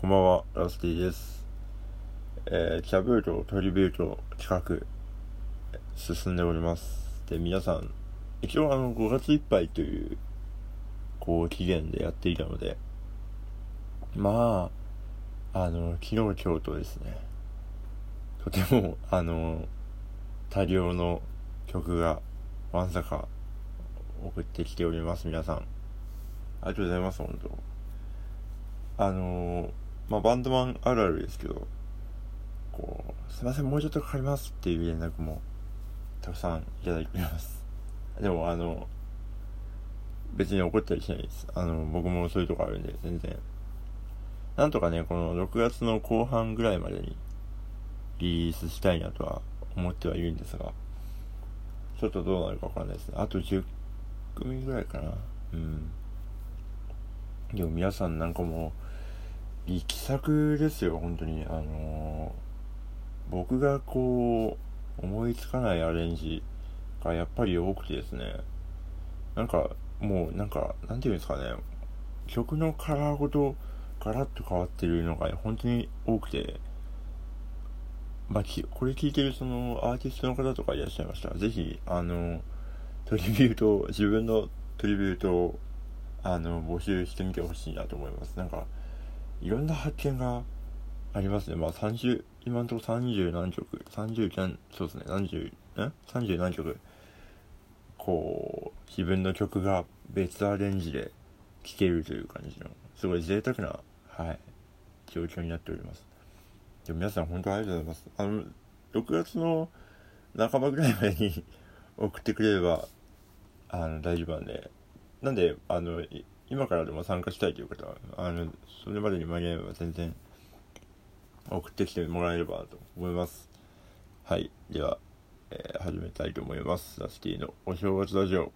こんばんは、ラスティです。えー、キャブート、トリビュート企画、進んでおります。で、皆さん、一応あの、5月いっぱいという、こう、期限でやっていたので、まあ、あの、昨日今日とですね、とても、あの、多量の曲が、わんさか、送ってきております、皆さん。ありがとうございます、本当あのまあ、バンドマンあるあるですけど、こう、すいません、もうちょっとかかりますっていう連絡も、たくさんいただいております。でも、あの、別に怒ったりしないです。あの、僕もそういうとこあるんで、全然。なんとかね、この6月の後半ぐらいまでにリリースしたいなとは思ってはいるんですが、ちょっとどうなるかわかんないですね。あと10組ぐらいかな。うん。でも皆さんなんかもう、力作ですよ、本当に。あのー、僕がこう、思いつかないアレンジがやっぱり多くてですね。なんか、もう、なんか、なんていうんですかね。曲のカラーごとガラッと変わってるのが本当に多くて、まあ、これ聞いてるそのアーティストの方とかいらっしゃいましたら、ぜひ、あの、トリビュート、自分のトリビュートを、あの、募集してみてほしいなと思います。なんか、いろんな発見がありますね。まあ30、今のところ30何曲、30何、そうですね、何十、ん ?30 何曲、こう、自分の曲が別アレンジで聴けるという感じの、すごい贅沢な、はい、状況になっております。でも皆さん本当ありがとうございます。あの、6月の半ばぐらいまでに 送ってくれれば、あの、大丈夫なんで、なんで、あの、今からでも参加したいという方は、あの、それまでに間に合えば全然送ってきてもらえればと思います。はい。では、えー、始めたいと思います。ラスティのお正月ラジオ。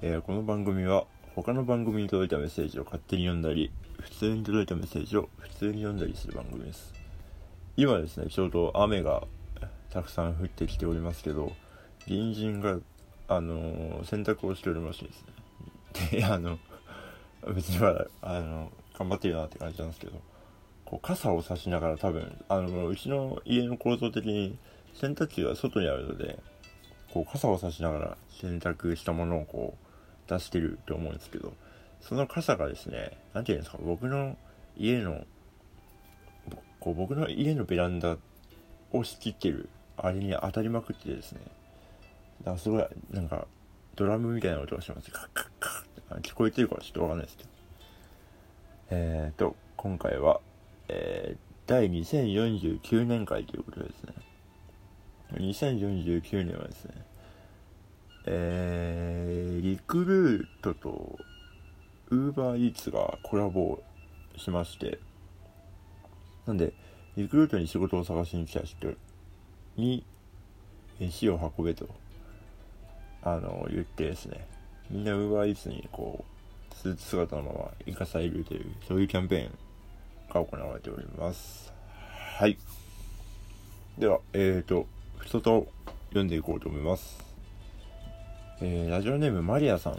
えー、この番組は他の番組に届いたメッセージを勝手に読んだり、普通に届いたメッセージを普通に読んだりする番組です。今ですね、ちょうど雨がたくさん降ってきておりますけど、隣人が、あのー、洗濯をしておりましてですね。で、あの、別にまだ、あの、頑張ってるなって感じなんですけど、こう、傘を差しながら多分、あの、うちの家の構造的に洗濯機が外にあるので、こう、傘を差しながら洗濯したものをこう、出してると思うんですけど、その傘がですね、なんていうんですか、僕の家の、こう僕の家のベランダを仕切ってる、あれに当たりまくってですね、だからすごい、なんか、ドラムみたいな音がします。カッカッカッって聞こえてるかちょっとわかんないですけど。えーと、今回は、えー、第2049年会ということですね。2049年はですね、えー、リクルートとウーバーイーツがコラボしまして、なんで、リクルートに仕事を探しに来た人に、死を運べと、あの、言ってですね、みんなウーバーイーツにこう、スーツ姿のまま行かされるという、そういうキャンペーンが行われております。はい。では、えーと、ふとと読んでいこうと思います。えー、ラジオネームマリアさん。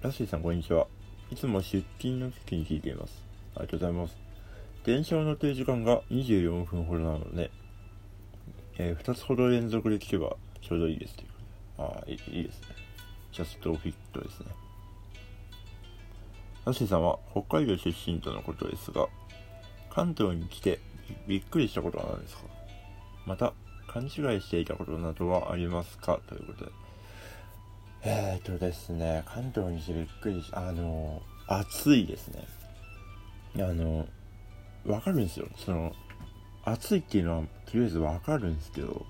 ラッシーさん、こんにちは。いつも出勤の時に聞いています。ありがとうございます。電車の停時間が24分ほどなので、えー、2つほど連続で聞けばちょうどいいですという。ああ、いいですね。ジャストフィットですね。ラッシーさんは北海道出身とのことですが、関東に来てびっくりしたことは何ですか？また、勘違いしていたことなどはありますか？ということで。えー、っとですね、関東にしてびっくりし、あの、暑いですね。あの、わかるんですよ。その、暑いっていうのは、とりあえずわかるんですけど、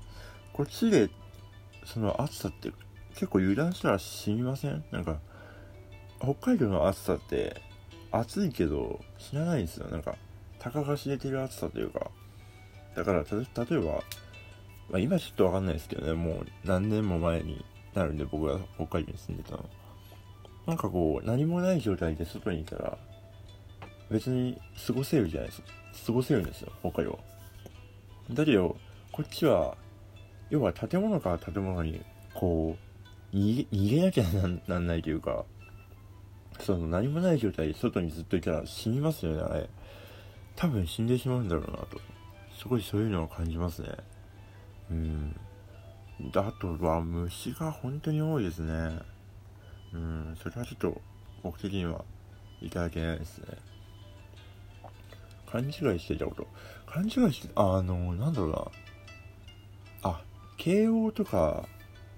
こっちで、その暑さって結構油断したら死にません？なんか、北海道の暑さって、暑いけど死なないんですよ。なんか、たかが知れてる暑さというか。だから、例えば、まあ、今ちょっとわかんないですけどね、もう何年も前になるんで、僕が北海道に住んでたの。なんかこう、何もない状態で外にいたら、別に過ごせるじゃないですか。過ごせるんですよ、北海道は。だけど、こっちは、要は建物から建物に、こう、逃げ、逃げなきゃなんないというか、その何もない状態で外にずっといたら死にますよね、あれ。多分死んでしまうんだろうなと。すごいそういうのを感じますね。うん。あとは虫が本当に多いですね。うん、それはちょっと僕的にはいただけないですね。勘違いしてたこと。勘違いして、あの、なんだろうな。あ、慶応とか、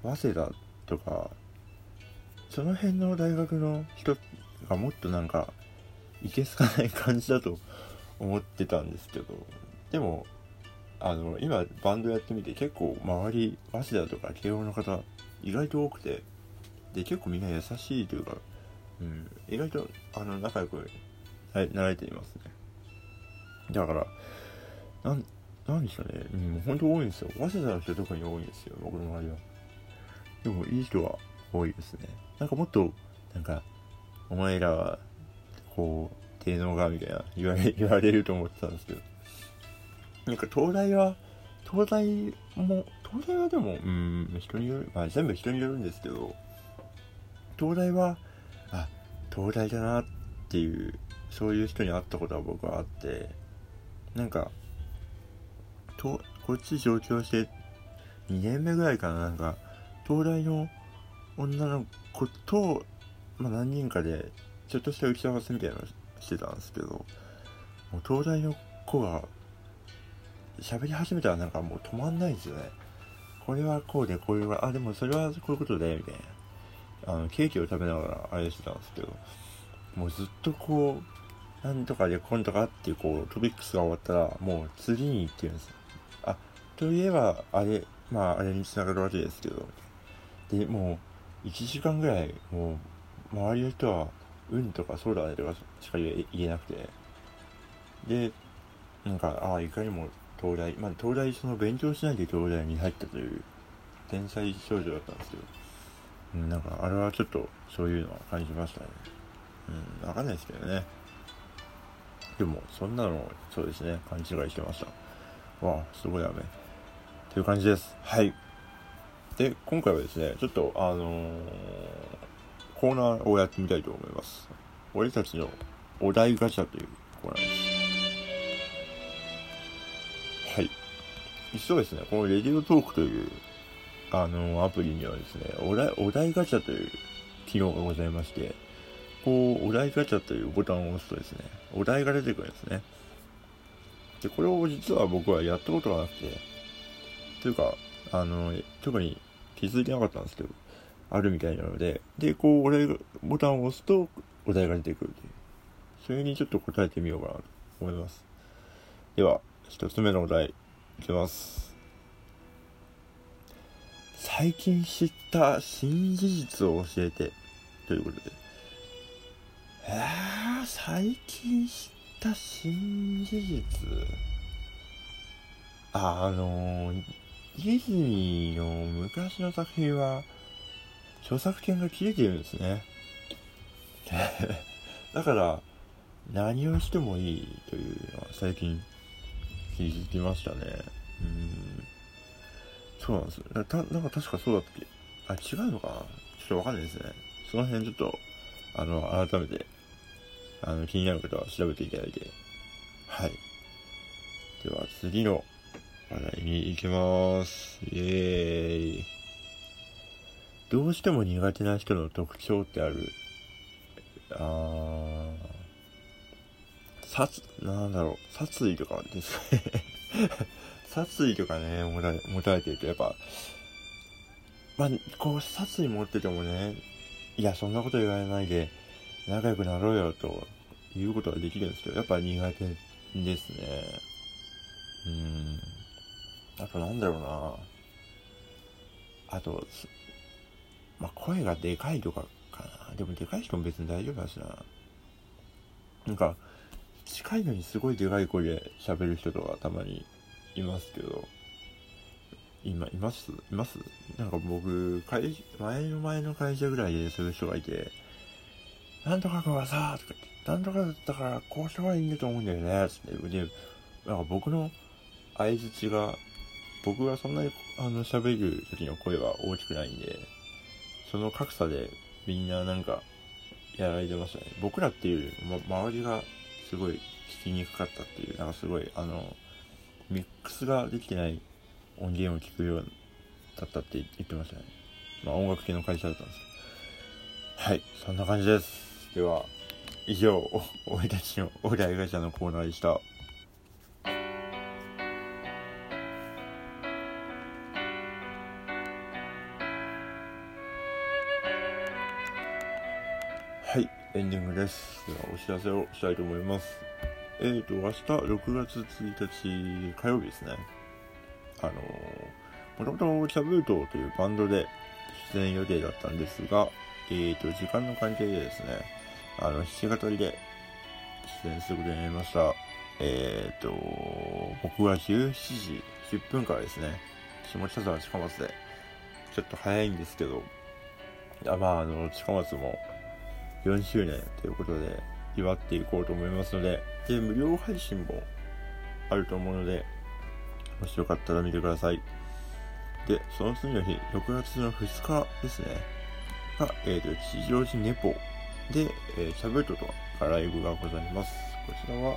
早稲田とか、その辺の大学の人がもっとなんか、いけすかない感じだと思ってたんですけど、でも、あの、今バンドやってみて結構周り、早稲田とか慶応の方意外と多くて、で、結構みんな優しいというか、うん、意外と、あの、仲良くなられていますね。だから、なん、なんでしょうね。うん、本当多いんですよ。早稲田の人特に多いんですよ、僕の周りは。でも、いい人は多いですね。なんかもっと、なんか、お前らは、こう、低能が、みたいな言われ、言われると思ってたんですけど。なんか、東大は、東大も、東大はでも、うん、人による、まあ全部人によるんですけど、東大は、あ、東大だなっていう、そういう人に会ったことは僕はあって、なんか、と、こっち上京して2年目ぐらいかな、なんか、東大の女の子と、まあ何人かで、ちょっとした打ち合わせみたいなのしてたんですけど、もう東大の子が、喋り始めたらなんかもう止まんないんですよね。これはこうで、これは、あ、でもそれはこういうことで、みたいな。あの、ケーキを食べながらあれしてたんですけど、もうずっとこう、なんとかで今度かっていうこうトピックスが終わったら、もう次に行ってるんですよ。あ、といえば、あれ、まああれに繋がるわけですけど、で、もう1時間ぐらい、もう周りの人は、うんとかそうだねとかしか言えなくて、で、なんか、ああ、いかにも東大、まあ東大その勉強しないで東大に入ったという天才少女だったんですけど、うん、なんかあれはちょっとそういうのは感じましたね。うん、わかんないですけどね。でも、そんなの、そうですね、勘違いしてました。わあ、すごい雨。っていう感じです。はい。で、今回はですね、ちょっと、あのー、コーナーをやってみたいと思います。俺たちのお題ガチャというコーナーです。そうですね、このレディオトークという、あの、アプリにはですね、お題、お題ガチャという機能がございまして、こう、お題ガチャというボタンを押すとですね、お題が出てくるんですね。で、これを実は僕はやったことがなくて、というか、あの、特に気づいてなかったんですけど、あるみたいなので、で、こう、お題ボタンを押すと、お題が出てくるという。それにちょっと答えてみようかなと思います。では、一つ目のお題、いきます。最近知った新事実を教えて、ということで。えー、最近知った新事実？あのディズニーの昔の作品は、著作権が切れているんですね。だから、何をしてもいいというのは最近気づきましたね。うん。そうなんですよ。たなんか確かそうだっけ？あ、違うのかな？ちょっとわかんないですね。その辺ちょっと、あの、改めてあの、気になる方は調べていただいて。はい。では、次の話題に行きます。イェーイ。どうしても苦手な人の特徴ってある？あー、殺、なんだろう、殺意とかですね 殺意とかね、持た持たれてると、やっぱ、まあ、こう、殺意持っててもね、いや、そんなこと言われないで、仲良くなろうよということができるんですけど、やっぱ苦手ですね。うん。あとなんだろうな。あと、まあ、声がでかいとかかな。でもでかい人も別に大丈夫だしな。なんか、近いのにすごいでかい声で喋る人とかたまにいますけど、今、います？います？なんか僕、会、前の前の会社ぐらいでそういう人がいて、なんとか君はさ、とか言って、なんとかだったから、こうした方がいいんだと思うんだよね、つって。で、なんか僕の相づちが、僕がそんなに、あの、喋る時の声は大きくないんで、その格差でみんななんか、やられてましたね。僕らっていうより、ま、周りがすごい聞きにくかったっていう、なんかすごい、あの、ミックスができてない音源を聞くようだったって言ってましたね。まあ音楽系の会社だったんですけど。はい、そんな感じです。では、以上、俺たちのお題ガチャのコーナーでした。エンディングです。では、お知らせをしたいと思います。えーと、明日6月1日火曜日ですね。あのー、もともとキャブートというバンドで出演予定だったんですが、えーと、時間の関係でですね、あの、弾き語りで出演することになりました。えーと、僕は17時10分からですね、下北沢近松で、ちょっと早いんですけど、いやまあ、あの、近松も4周年ということで、祝っていこうと思いますので、で、無料配信もあると思うので、もしよかったら見てください。で、その次の日、6月の2日ですね、が、えっ、と、地上地ネポで、えー、キャブトとかライブがございます。こちらは、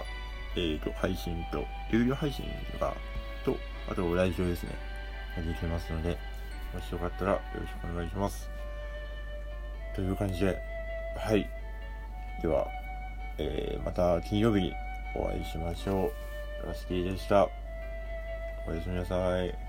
えっ、と、配信と、有料配信が、と、あと、来場ですね、ができますので、もしよかったらよろしくお願いします。という感じで、はい。では、えー、また金曜日にお会いしましょう。ラスティでした。おやすみなさい。